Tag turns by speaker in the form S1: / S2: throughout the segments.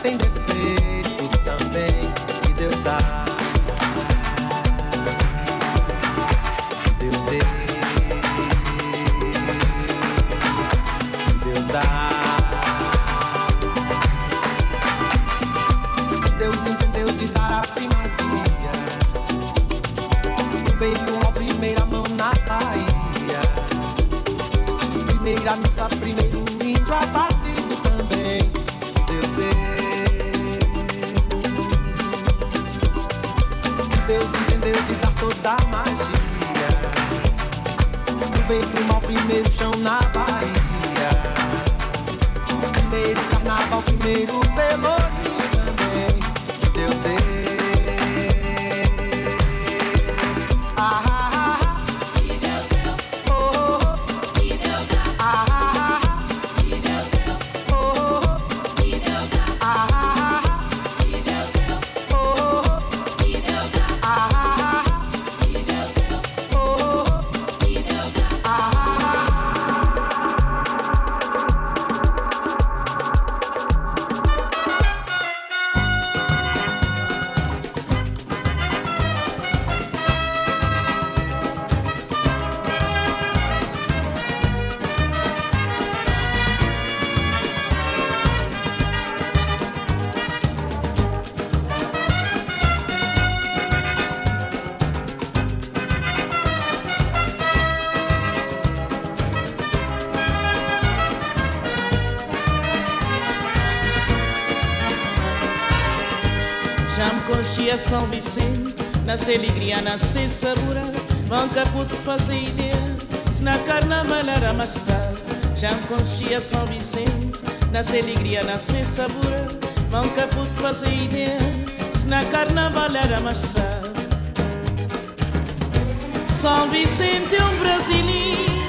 S1: tem defeito também que Deus dá. Deus deu. Deus dá. Deus entendeu de dar a primazia. Veio a primeira mão na Bahia. Primeira missa, primeiro índio abatido de dar toda a magia. Veio pro mal primeiro chão na Bahia. Primeiro carnaval, primeiro pelourinho
S2: Nasce alegria, nasce sabor. Vão caputo fazer ideia, se na carnaval era marçal. Já conchia São Vicente, nasce alegria, nasce sabor. Vão caputo fazer ideia, se na carnaval era marçal. São Vicente é um brasileiro,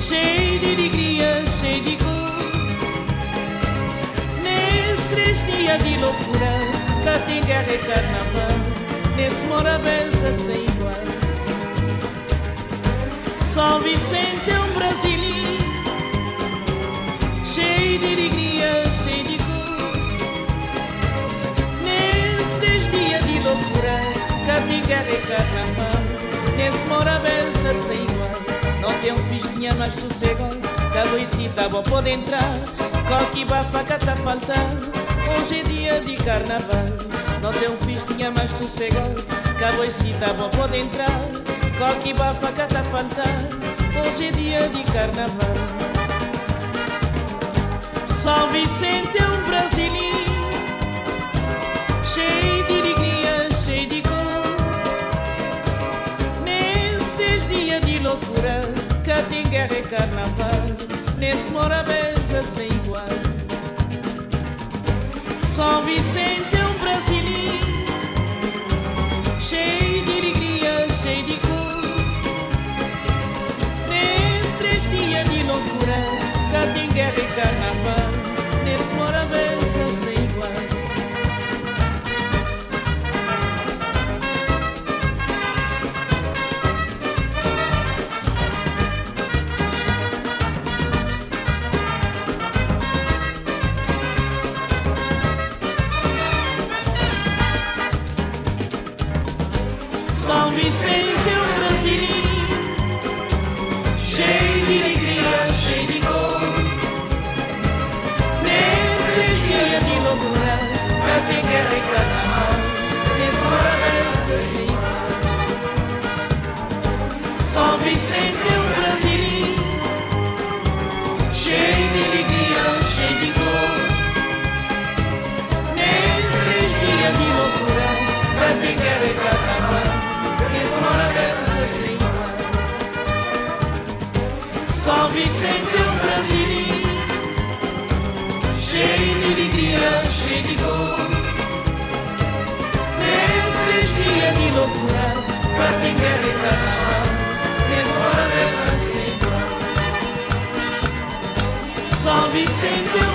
S2: cheio de alegria, cheio de cor. Nesses dias de loucura, guerra e carnaval, nesse morabeza sem igual. São Vicente é um brasileiro, cheio de alegria, cheio de cor. Nesses dias de loucura, guerra e carnaval, nesse morabeza sem igual. Não tem um festinha mais sossegado, cada visita bom pode entrar. Coque bafaca tá faltando, hoje é dia de carnaval. Não tem um festinha mais sossegado, cada visita bom pode entrar. Coque bafaca tá faltando, hoje é dia de carnaval. São Vicente é um brasileiro, cheio de alegria, cheio de cor. Nestes dias de loucura, cá tem guerra e carnaval, nesse morabeza sem igual. São Vicente loucura, cá tem guerra e carnaval, nesse morabeza Vicente é um brasileiro, cheio de alegria, cheio de cor. Nesses dias de loucura, pra e carnaval, nesse morabeza sem igual. São Vicente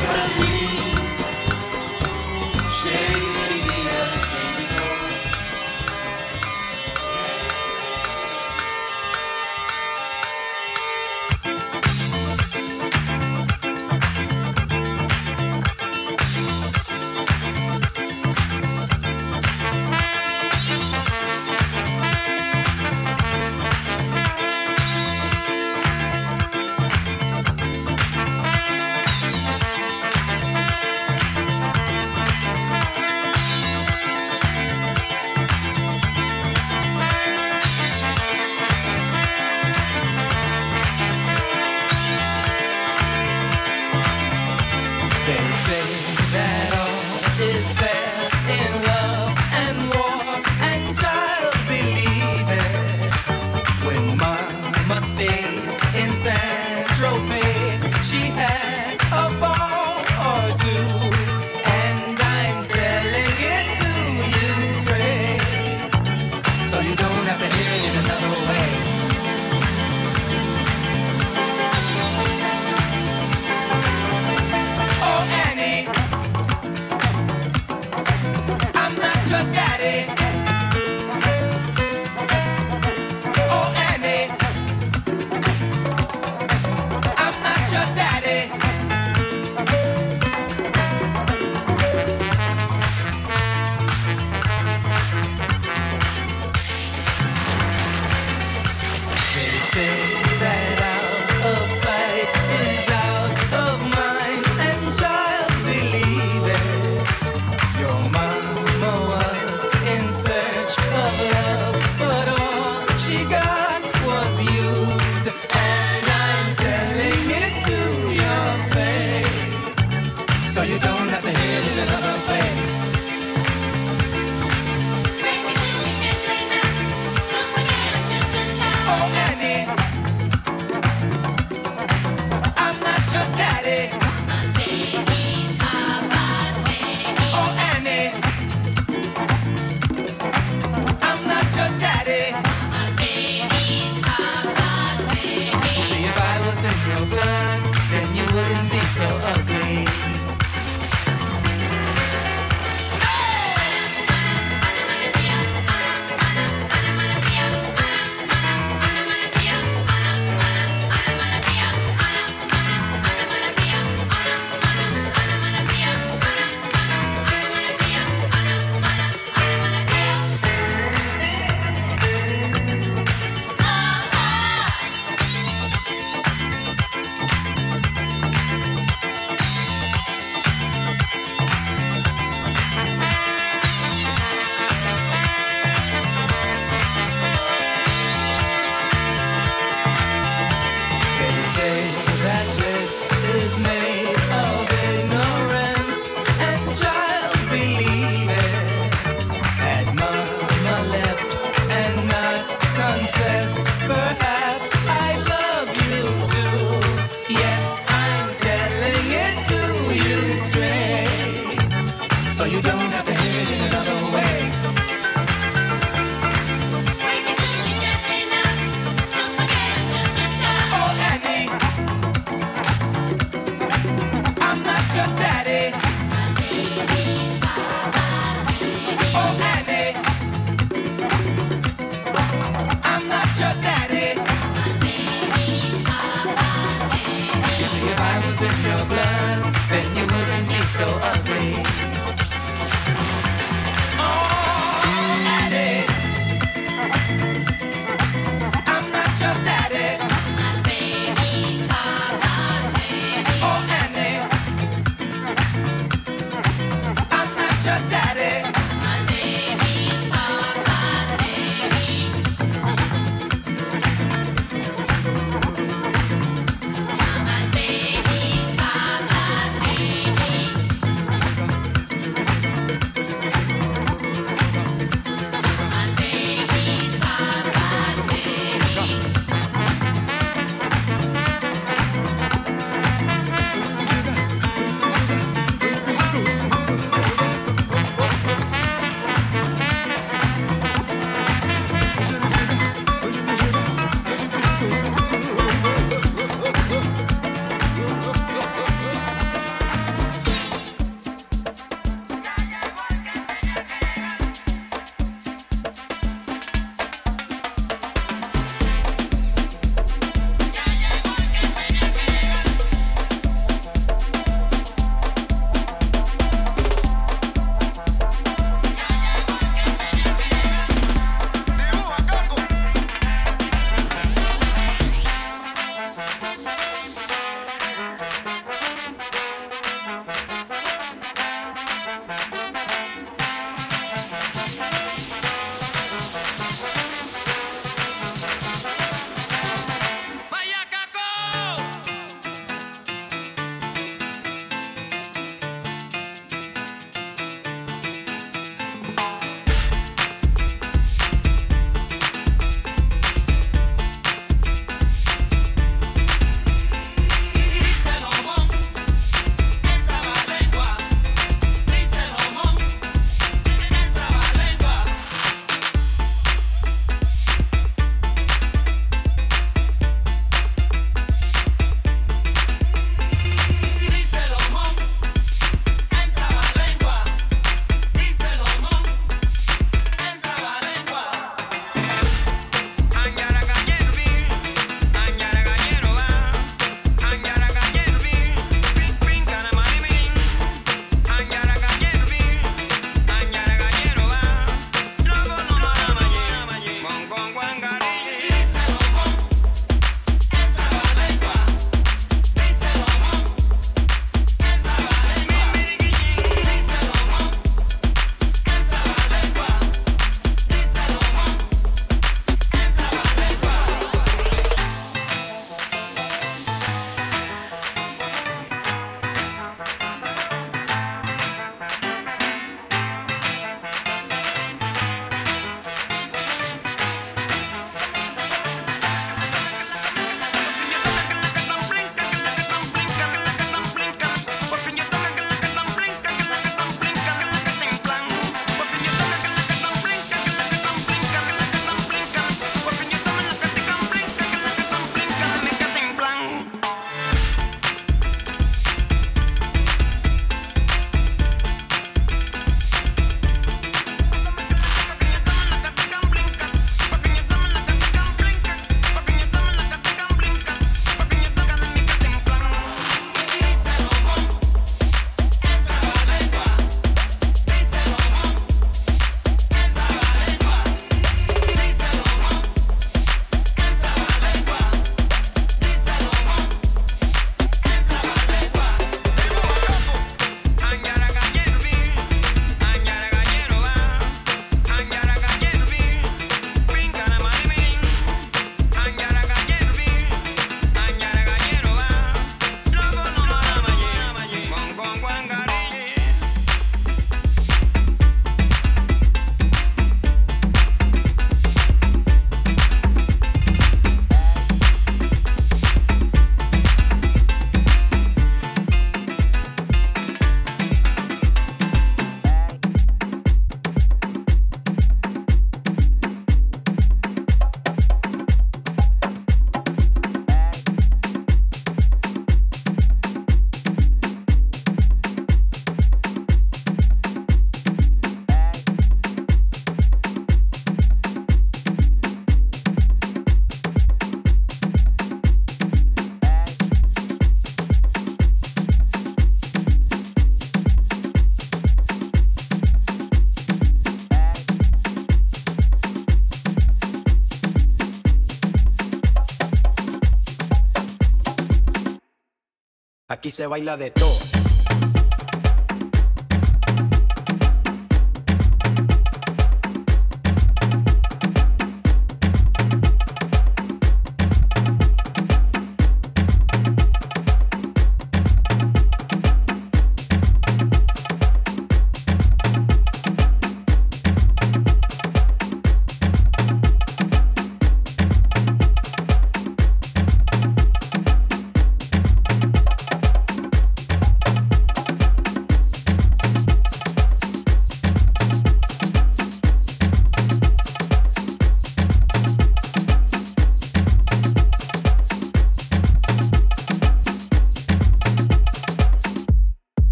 S3: se baila de todo.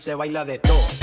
S3: Se baila de todo.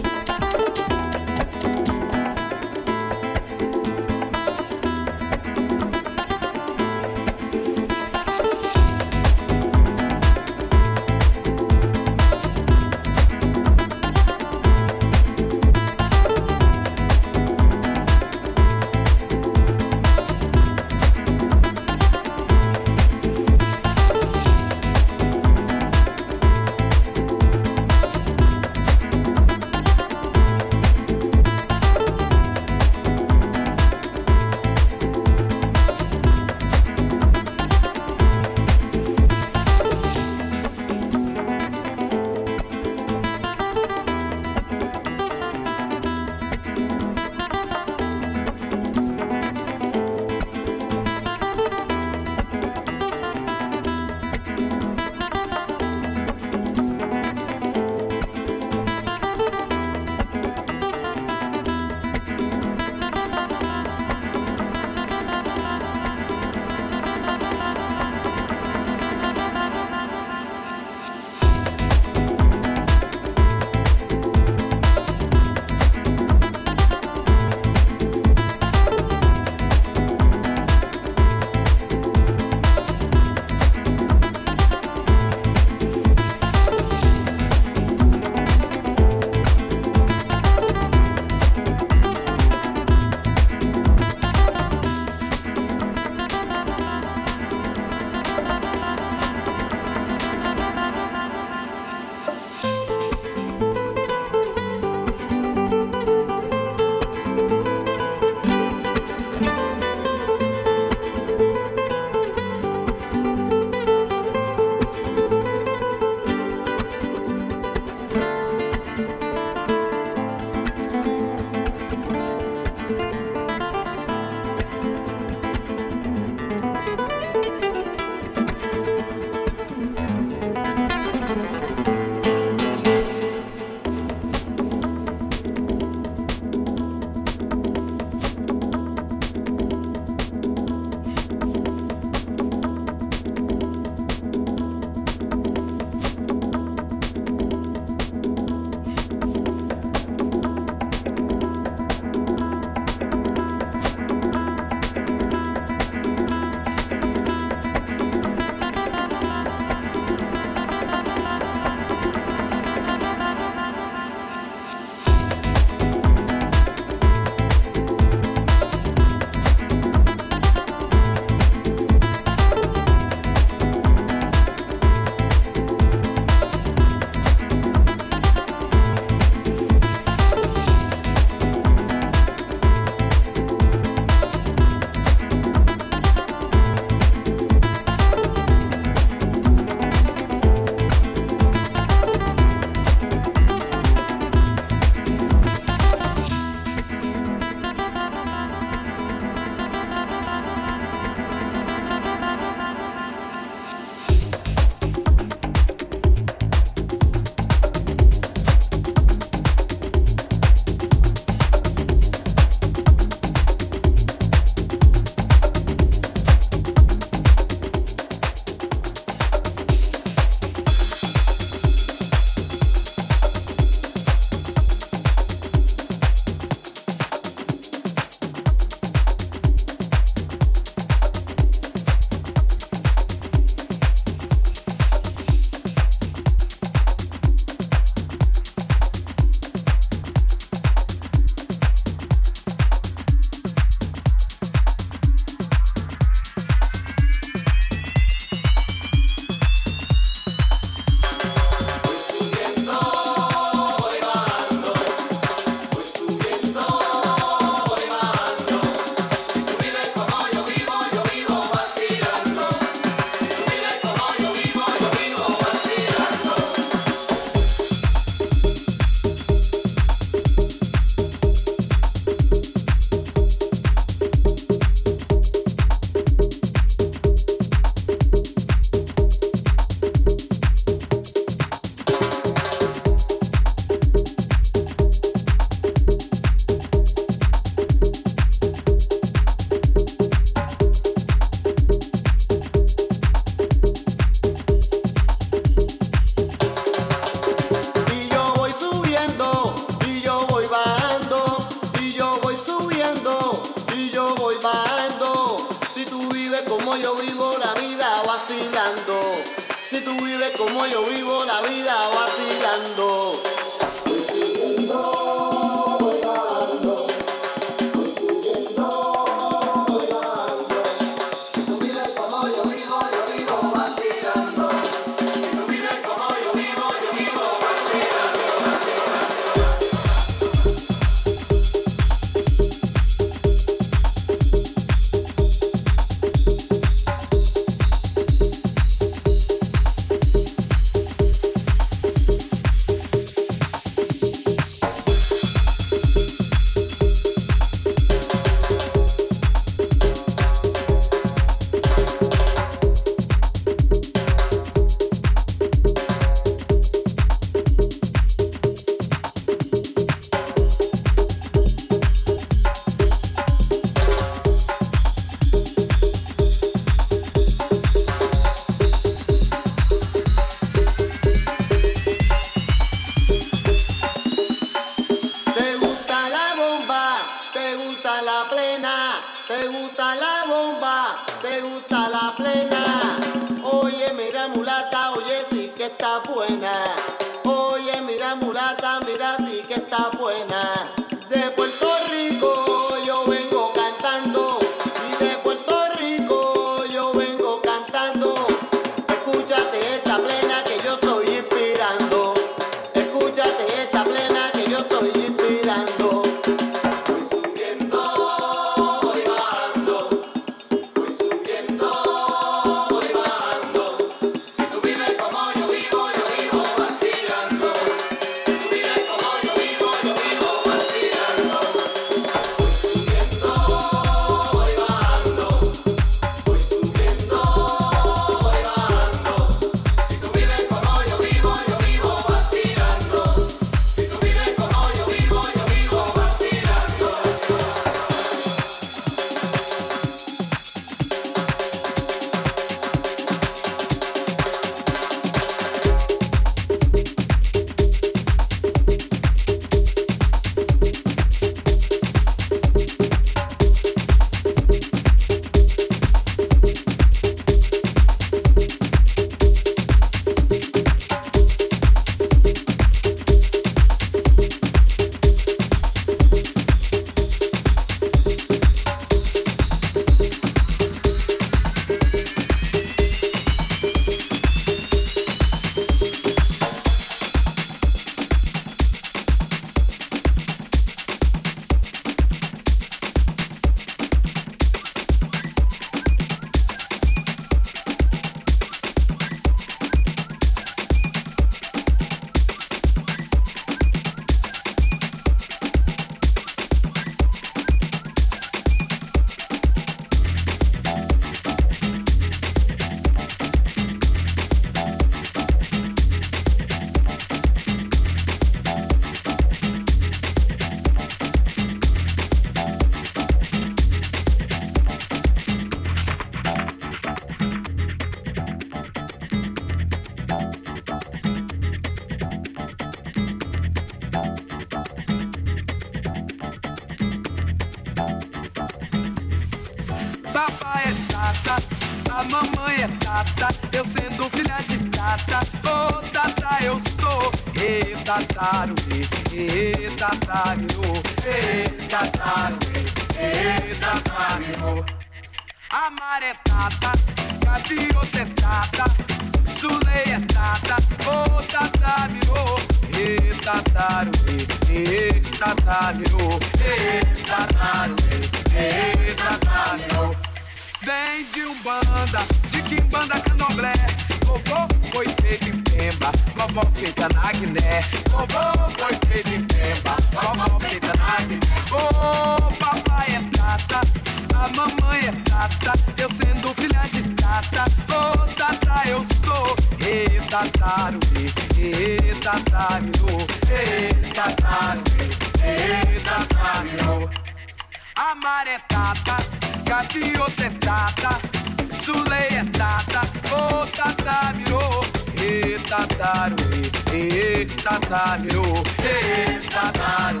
S4: tatamiro, eita tataro,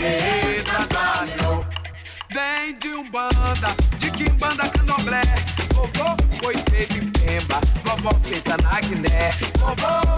S4: e tataro. Vem de umbanda, de quimbanda candomblé, vovô coitê de pemba, vovó feita na Guiné, vovô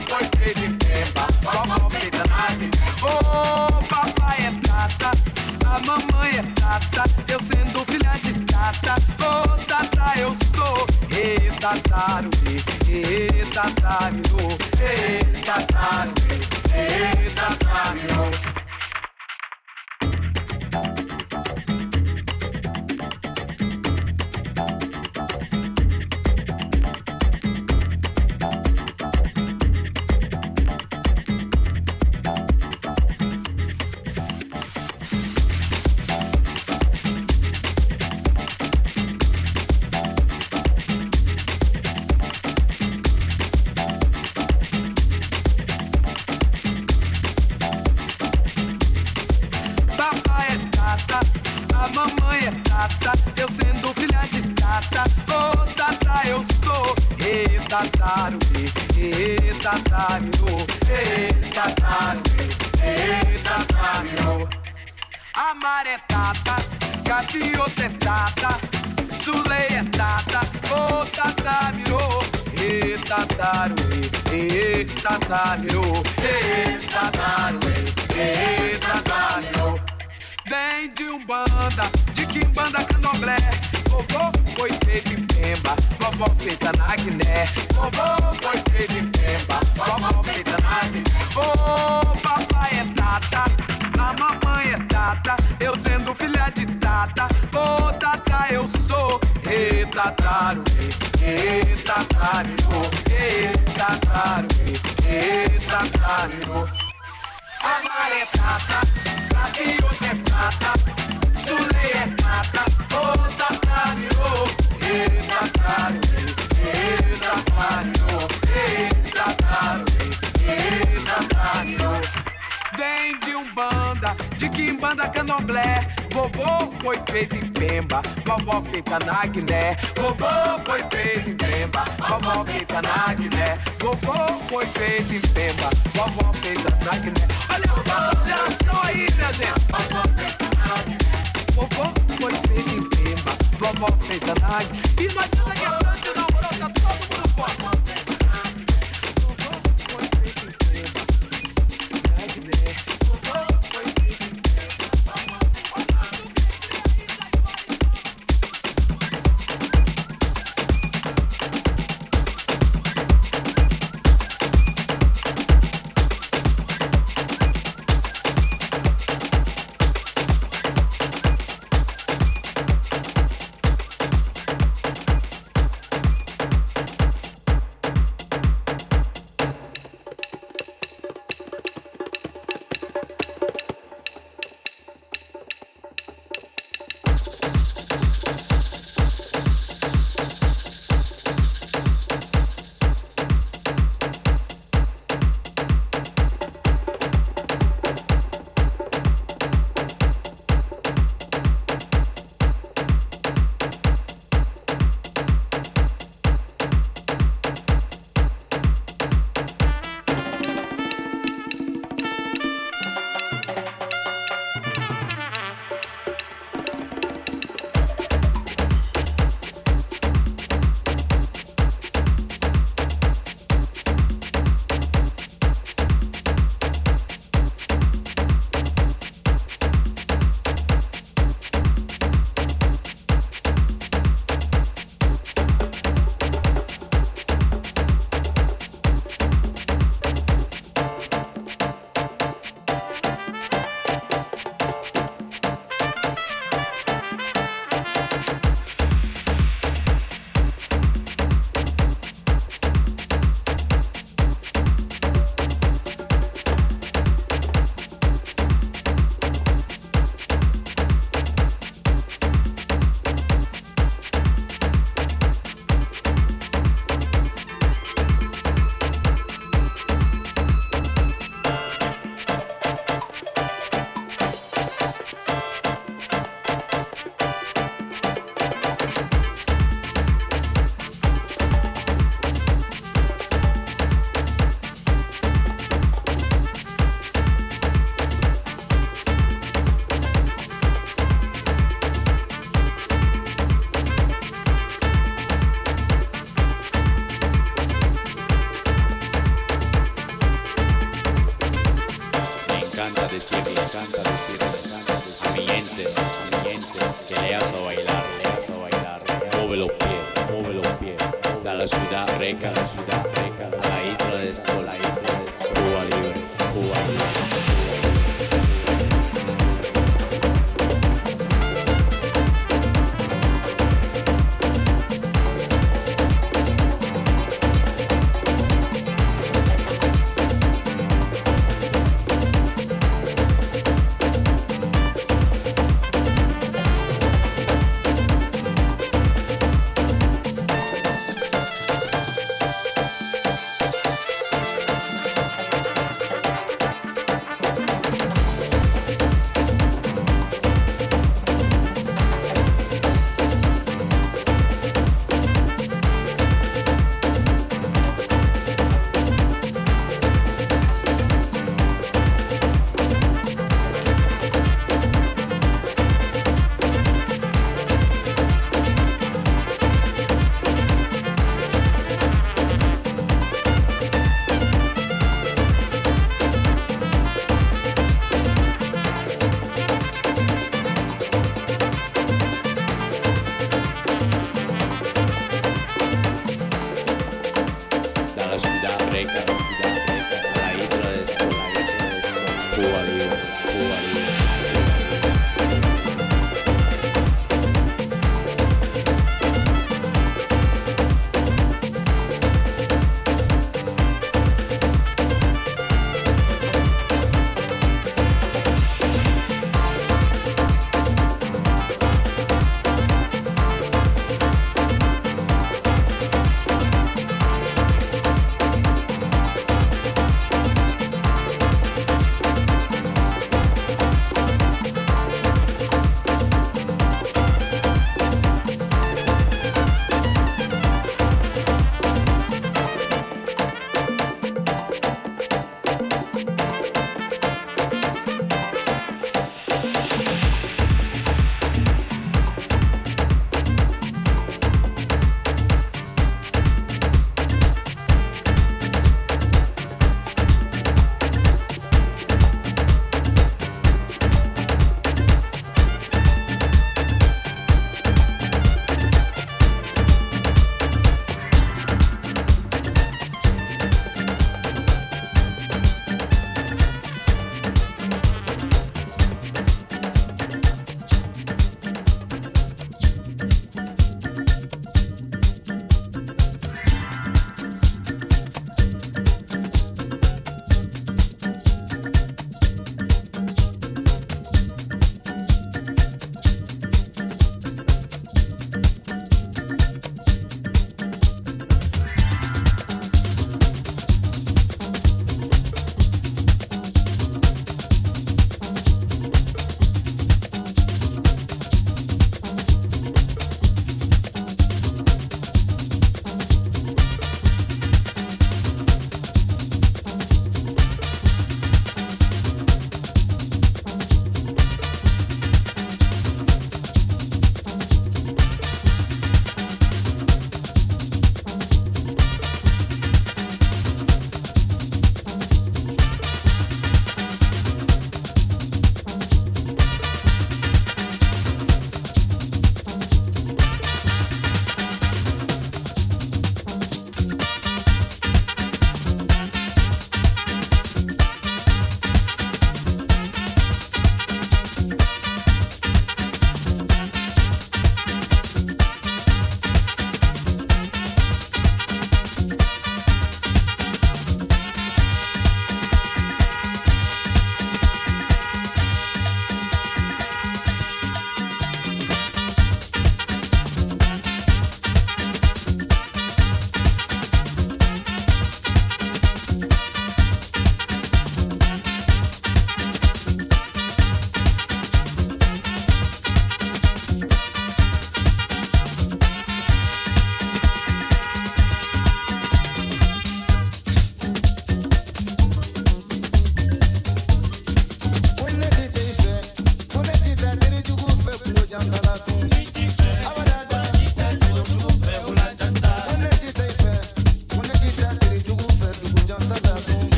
S4: Pemba, vovó feita na Guiné. E